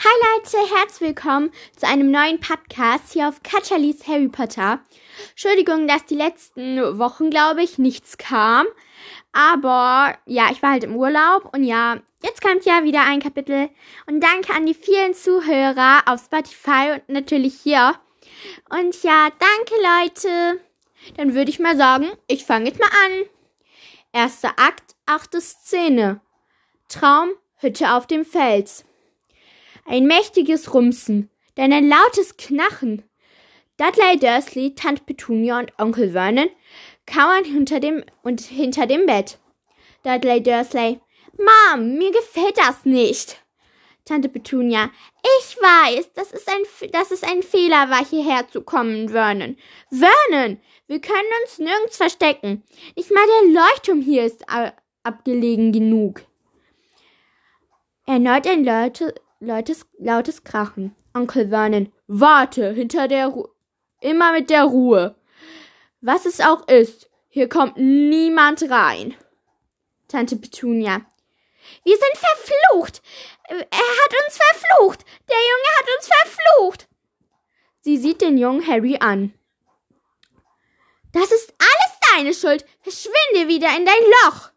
Hi Leute, herzlich willkommen zu einem neuen Podcast hier auf Katjalis Harry Potter. Entschuldigung, dass die letzten Wochen, glaube ich, nichts kam. Aber ja, ich war halt im Urlaub und ja, jetzt kommt ja wieder ein Kapitel. Und danke an die vielen Zuhörer auf Spotify und natürlich hier. Und ja, danke Leute. Dann würde ich mal sagen, ich fange jetzt mal an. Erster Akt, achte Szene. Traum, Hütte auf dem Fels. Ein mächtiges Rumsen, dann ein lautes Knachen. Dudley Dursley, Tante Petunia und Onkel Vernon kauern hinter dem und hinter dem Bett. Dudley Dursley, Mom, mir gefällt das nicht. Tante Petunia, ich weiß, das ist ein, dass es ein Fehler war, hierher zu kommen, Vernon. Vernon, wir können uns nirgends verstecken. Nicht mal der Leuchtturm hier ist abgelegen genug. Erneut ein Leute, Leutes, lautes Krachen. Onkel Vernon, warte, hinter der Ru immer mit der Ruhe. Was es auch ist, hier kommt niemand rein. Tante Petunia, wir sind verflucht. Er hat uns verflucht. Der Junge hat uns verflucht. Sie sieht den jungen Harry an. Das ist alles deine Schuld. Verschwinde wieder in dein Loch.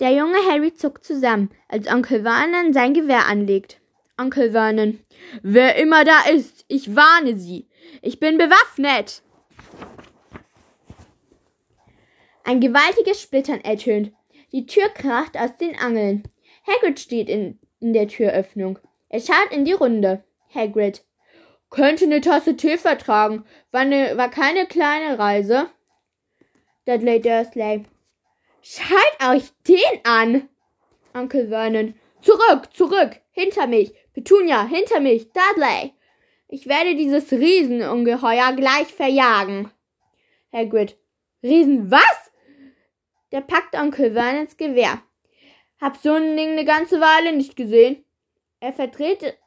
Der junge Harry zuckt zusammen, als Onkel Vernon sein Gewehr anlegt. Onkel Vernon. Wer immer da ist, ich warne Sie. Ich bin bewaffnet. Ein gewaltiges Splittern ertönt. Die Tür kracht aus den Angeln. Hagrid steht in, in der Türöffnung. Er schaut in die Runde. Hagrid. Könnte eine Tasse Tee vertragen. War, ne, war keine kleine Reise. Dudley Dursley. Schaut euch den an! Onkel Vernon. Zurück, zurück, hinter mich. Petunia, hinter mich. Dudley. Ich werde dieses Riesenungeheuer gleich verjagen. Hagrid. Riesen was? Der packt Onkel Vernons Gewehr. Hab so ein Ding eine ganze Weile nicht gesehen. Er verdreht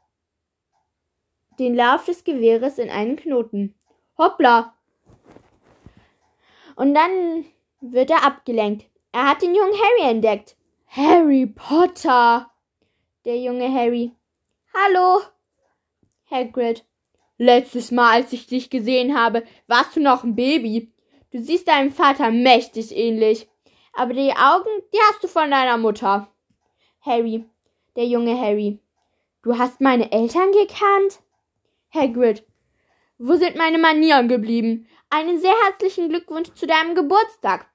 den Lauf des Gewehres in einen Knoten. Hoppla! Und dann wird er abgelenkt. Er hat den jungen Harry entdeckt. Harry Potter. Der junge Harry. Hallo. Hagrid. Letztes Mal, als ich dich gesehen habe, warst du noch ein Baby. Du siehst deinem Vater mächtig ähnlich. Aber die Augen, die hast du von deiner Mutter. Harry. Der junge Harry. Du hast meine Eltern gekannt? Hagrid. Wo sind meine Manieren geblieben? Einen sehr herzlichen Glückwunsch zu deinem Geburtstag.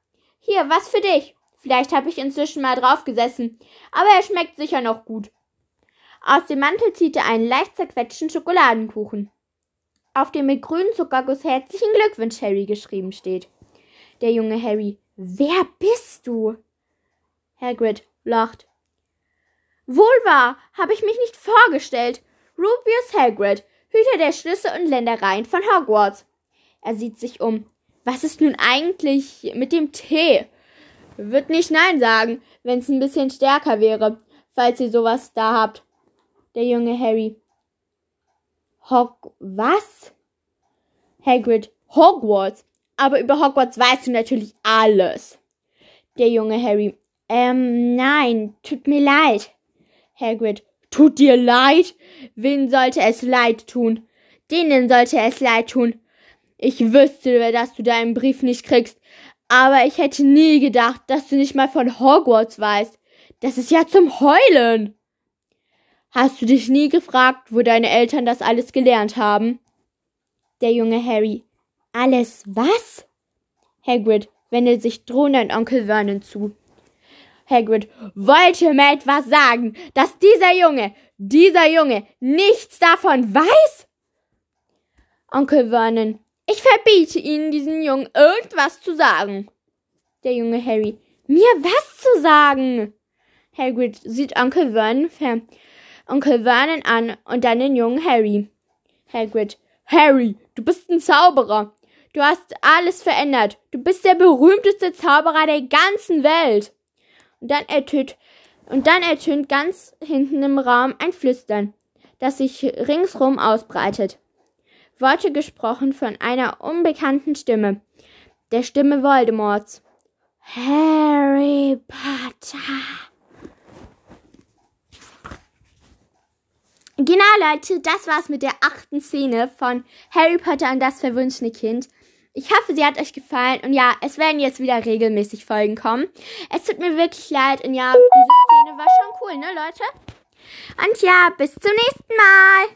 Hier, was für dich. Vielleicht habe ich inzwischen mal draufgesessen, aber er schmeckt sicher noch gut. Aus dem Mantel zieht er einen leicht zerquetschten Schokoladenkuchen, auf dem mit grünem Zuckerguss herzlichen Glückwunsch Harry geschrieben steht. Der junge Harry. Wer bist du? Hagrid lacht. Wohl wahr, habe ich mich nicht vorgestellt. Rubius Hagrid, Hüter der Schlüsse und Ländereien von Hogwarts. Er sieht sich um. Was ist nun eigentlich mit dem Tee? Wird nicht Nein sagen, wenn's ein bisschen stärker wäre, falls ihr sowas da habt. Der junge Harry. Hog was? Hagrid. Hogwarts. Aber über Hogwarts weißt du natürlich alles. Der junge Harry. Ähm, nein, tut mir leid. Hagrid. Tut dir leid? Wen sollte es leid tun? Denen sollte es leid tun, ich wüsste, dass du deinen Brief nicht kriegst, aber ich hätte nie gedacht, dass du nicht mal von Hogwarts weißt. Das ist ja zum Heulen. Hast du dich nie gefragt, wo deine Eltern das alles gelernt haben? Der junge Harry. Alles was? Hagrid wendet sich drohend an Onkel Vernon zu. Hagrid wollte mir etwas sagen, dass dieser Junge, dieser Junge nichts davon weiß? Onkel Vernon. Ich verbiete Ihnen, diesen Jungen irgendwas zu sagen. Der junge Harry. Mir was zu sagen? Hagrid sieht Onkel Vernon, Onkel Vernon an und dann den jungen Harry. Hagrid. Harry, du bist ein Zauberer. Du hast alles verändert. Du bist der berühmteste Zauberer der ganzen Welt. Und dann ertönt, und dann ertönt ganz hinten im Raum ein Flüstern, das sich ringsrum ausbreitet. Worte gesprochen von einer unbekannten Stimme, der Stimme Voldemorts. Harry Potter. Genau, Leute, das war's mit der achten Szene von Harry Potter und das verwunschene Kind. Ich hoffe, sie hat euch gefallen und ja, es werden jetzt wieder regelmäßig Folgen kommen. Es tut mir wirklich leid und ja, diese Szene war schon cool, ne, Leute? Und ja, bis zum nächsten Mal.